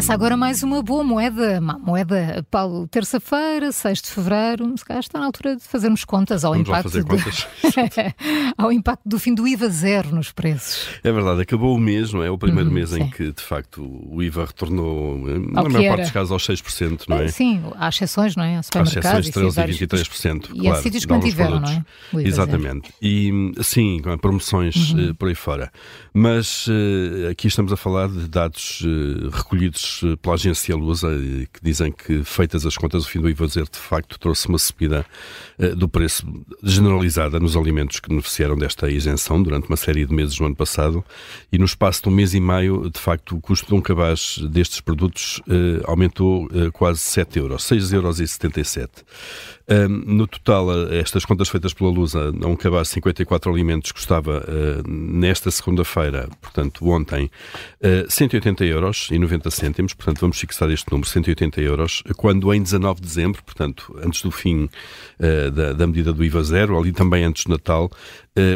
começa agora mais uma boa moeda. Uma moeda, Paulo, terça-feira, 6 de fevereiro. Se calhar está na altura de fazermos contas ao Vamos lá impacto. fazer do- contas. ao impacto do fim do IVA zero nos preços. É verdade, acabou o mês, não é? O primeiro Uhum, mês em sim. que, de facto, o IVA retornou, eh, na maior parte dos casos, aos 6%, não é? Sim, há exceções, não é? Há exceções, 13% vários e sítios. 23%. E há claro, sítios que de mantiveram, produtos. não é? Exatamente. E sim, com promoções Uhum. eh, por aí fora. Mas eh, aqui estamos a falar de dados recolhidos eh, pela agência Lusa, eh, que dizem que, feitas as contas, o fim do IVA zero de facto trouxe uma subida eh, do preço generalizada nos alimentos que beneficiaram desta isenção durante uma série de meses no ano passado. E no espaço de um mês e meio, de facto, o custo de um cabaz destes produtos aumentou quase 7 euros, 6,77 euros. No total, estas contas feitas pela Lusa, a um cabaz de 54 alimentos custava eh, nesta segunda-feira, portanto ontem, eh, 180 euros e 90 cêntimos, portanto vamos fixar este número, 180 euros, quando em 19 de dezembro, portanto antes do fim eh, da, da medida do IVA zero, ali também antes do Natal,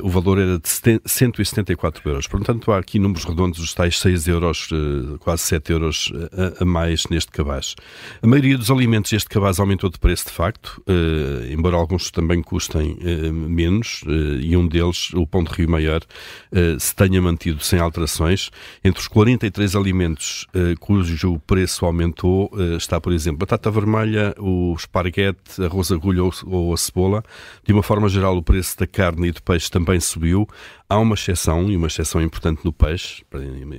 o valor era de 70 174 euros. Portanto, há aqui números redondos, os tais 6 euros, quase 7 euros a, mais neste cabaz. A maioria dos alimentos este cabaz aumentou de preço, de facto, eh, embora alguns também custem eh, menos, eh, e um deles, o pão de rio maior, se tenha mantido sem alterações. Entre os 43 alimentos cujo preço aumentou, está, por exemplo, batata vermelha, o esparguete, arroz agulha ou, ou a cebola. De uma forma geral, o preço da carne e do peixe também subiu. Há uma exceção, e uma exceção importante no peixe,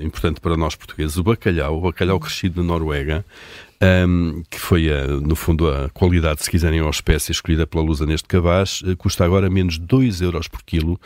importante para nós portugueses, o bacalhau, o bacalhau crescido na Noruega, um, que foi, a, no fundo, a qualidade, se quiserem, ou a espécie escolhida pela Lusa neste cabaz, eh, custa agora menos 2 euros por quilo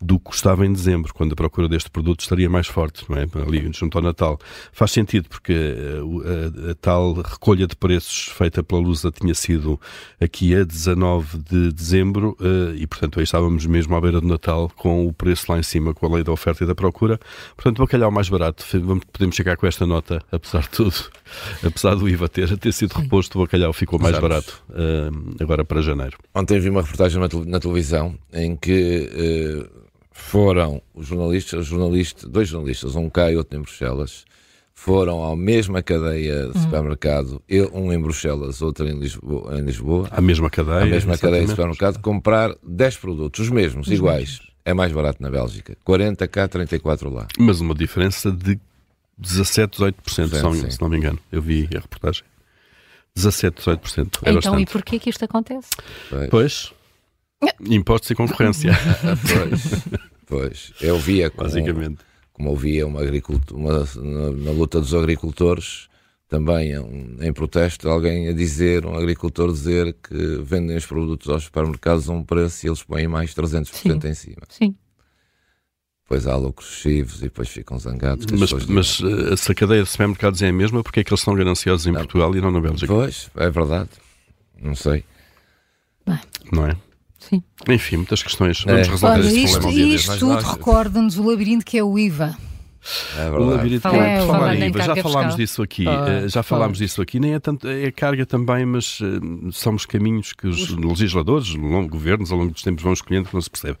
do que custava em dezembro, quando a procura deste produto estaria mais forte, não é? Ali junto ao Natal. Faz sentido, porque eh, o- a, a tal recolha de preços feita pela Lusa tinha sido aqui a 19 de dezembro eh, e, portanto, aí estávamos mesmo à beira do Natal com o preço lá em cima, com a lei da oferta e da procura. Portanto, bacalhau mais barato. Podemos chegar com esta nota, apesar de tudo, apesar do IVA ter, ter sido reposto, o bacalhau ficou mais Exato. barato eh, agora para janeiro. Ontem vi uma reportagem na, tele- na televisão em que eh, foram os jornalistas, os jornalistas, dois jornalistas, um cá e outro em Bruxelas, foram à mesma cadeia de supermercado, eu- um em Bruxelas, outro em Lisboa, em Lisboa A mesma cadeia. a mesma cadeia de supermercado, comprar 10 produtos, os mesmos, iguais. É mais barato na Bélgica. 40 cá, 34 lá. Mas uma diferença de 17, 18%, se não, se não me engano. Eu vi a reportagem. 17, 18%. É então, bastante. e porquê que isto acontece? Pois. Pois, impostos e concorrência, pois, pois. Eu via como, basicamente. como eu via uma agricultura, uma, na, na luta dos agricultores, também um, em protesto, alguém a dizer, um agricultor dizer que vendem os produtos aos supermercados a um preço e eles põem mais 300% Sim. em cima. Sim. Depois há lucros excessivos e depois ficam zangados. Mas, mas eh, se a cadeia de supermercados é a mesma, porque é que eles são gananciosos em Portugal e não na Bélgica? Pois, é verdade. Não sei. Não é? Sim. Enfim, muitas questões. Vamos É. resolver Olha, este isto, problema isto tudo recorda-nos o labirinto que é o IVA. É O labirinto é, por falar em IVA, já falámos fiscal. disso aqui, eh, já falámos pois. disso aqui, nem é tanto, é carga também, mas eh, são os caminhos que os legisladores, longo- governos, ao longo dos tempos vão escolhendo que não se percebe.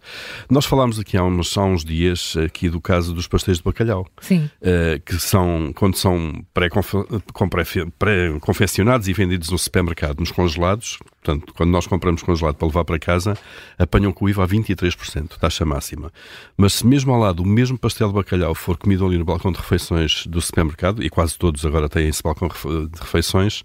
Nós falámos aqui há uns, há uns dias aqui do caso dos pastéis de bacalhau. Sim. Uh, que são, quando são pré-confe- com pré- pré-confeccionados e vendidos no supermercado, nos congelados, portanto, quando nós compramos congelado para levar para casa, apanham com o IVA a 23%, taxa máxima. Mas se mesmo ao lado o mesmo pastel de bacalhau for comido ali no balcão de refeições do supermercado, e quase todos agora têm esse balcão de refeições,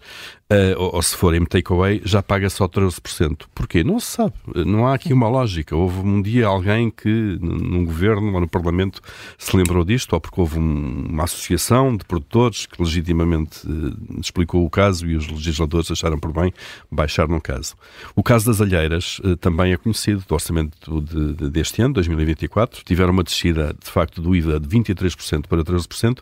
uh, ou, ou se forem takeaway, já paga só 13%. Porquê? Não se sabe. Não há aqui uma lógica. Houve um dia alguém que, num governo ou no Parlamento, se lembrou disto, ou porque houve um- uma associação de produtores que legitimamente eh, explicou o caso e os legisladores acharam por bem baixar no caso. O caso das alheiras eh, também é conhecido do orçamento de- de- deste ano, 2024. Tiveram uma descida, de facto, do IVA de 23% para 13%.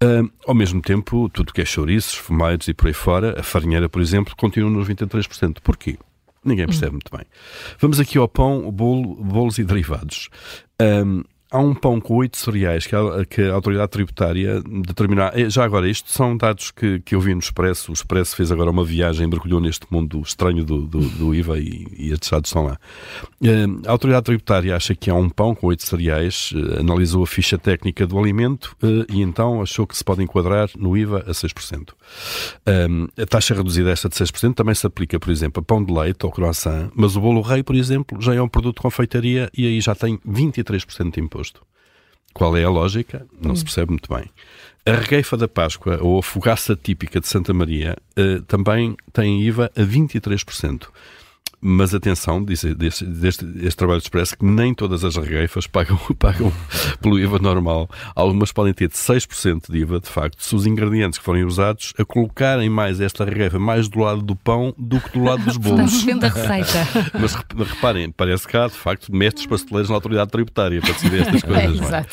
Ah, ao mesmo tempo, tudo que é chouriços, fumeiros e por aí fora, a farinheira, por exemplo, continua nos 23%. Porquê? Ninguém percebe muito bem. Vamos aqui ao pão, o bolo, bolos e derivados. Ahm, há um pão com oito cereais que a, que a autoridade tributária determinar. Eh, já agora, isto são dados que, que eu vi no Expresso. O Expresso fez agora uma viagem, mergulhou neste mundo estranho do, do, do IVA e, e estes dados estão lá. Uh, a autoridade tributária acha que há um pão com oito cereais, uh, analisou a ficha técnica do alimento e então achou que se pode enquadrar no IVA a 6%. a taxa reduzida esta de 6% também se aplica, por exemplo, a pão de leite ou croissant, mas o bolo rei, por exemplo, já é um produto de confeitaria e aí já tem 23% de imposto Qual é a lógica? Não hum. se percebe muito bem. A regueifa da Páscoa, ou a fogaça típica de Santa Maria, uh, também tem IVA a 23%. Mas atenção, diz deste, deste, deste trabalho expresso, que nem todas as regueifas pagam, pagam pelo IVA normal. Algumas podem ter de 6% de IVA, de facto, se os ingredientes que forem usados a colocarem mais esta regueifa mais do lado do pão do que do lado dos bolos. Portanto, a receita. Mas reparem, parece que há, de facto, mestres pasteleiros na autoridade tributária para decidir estas coisas. É, exato.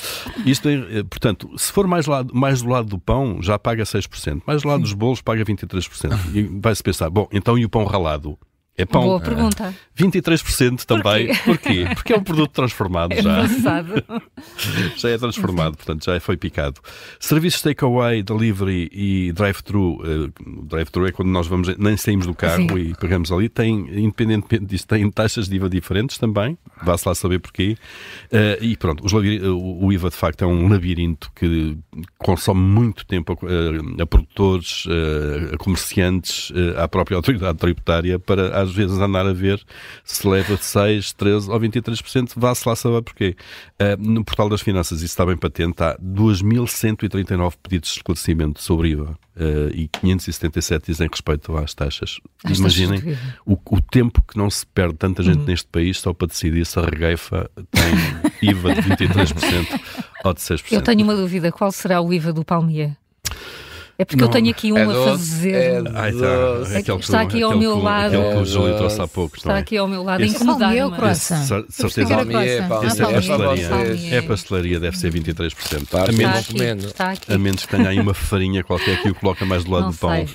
Isto é, portanto, se for mais, lado, mais do lado do pão, já paga 6%. Mais do lado dos bolos, paga 23%. E vai-se pensar, bom, então e o pão ralado? É pão. Boa pergunta. 23% também. Porquê? Porquê? Porque é um produto transformado é já. já é transformado, portanto já foi picado. Serviços takeaway, delivery e drive-thru. Uh, drive-thru é quando nós vamos, nem saímos do carro Sim. e pagamos ali. Tem, independentemente disso, tem taxas de IVA diferentes também. Vá-se lá saber porquê. Uh, e pronto, o, IVA de facto é um labirinto que consome muito tempo a, a produtores, a, a comerciantes, à própria autoridade tributária para às vezes andar a ver se leva 6, 13 ou 23%, vá-se lá saber porquê. Uh, no portal das finanças, isso está bem patente, há 2.139 pedidos de esclarecimento sobre IVA. Uh, e 577 dizem respeito às taxas. As Imaginem taxas o, o, tempo que não se perde tanta gente uhum. neste país só para decidir se a regueifa tem IVA de 23% ou de 6%. Eu tenho uma dúvida: qual será o IVA do palmier? É porque não. eu tenho aqui um é a fazer. É ah, está, é está aqui ao meu lado. Aquele que o Júlio trouxe há pouco. Está aqui ao meu lado a incomodar. É o coração. Certeza. É pastelaria, deve ser 23%. A menos, a menos que tenha aí uma farinha qualquer que o coloca mais do lado do pão.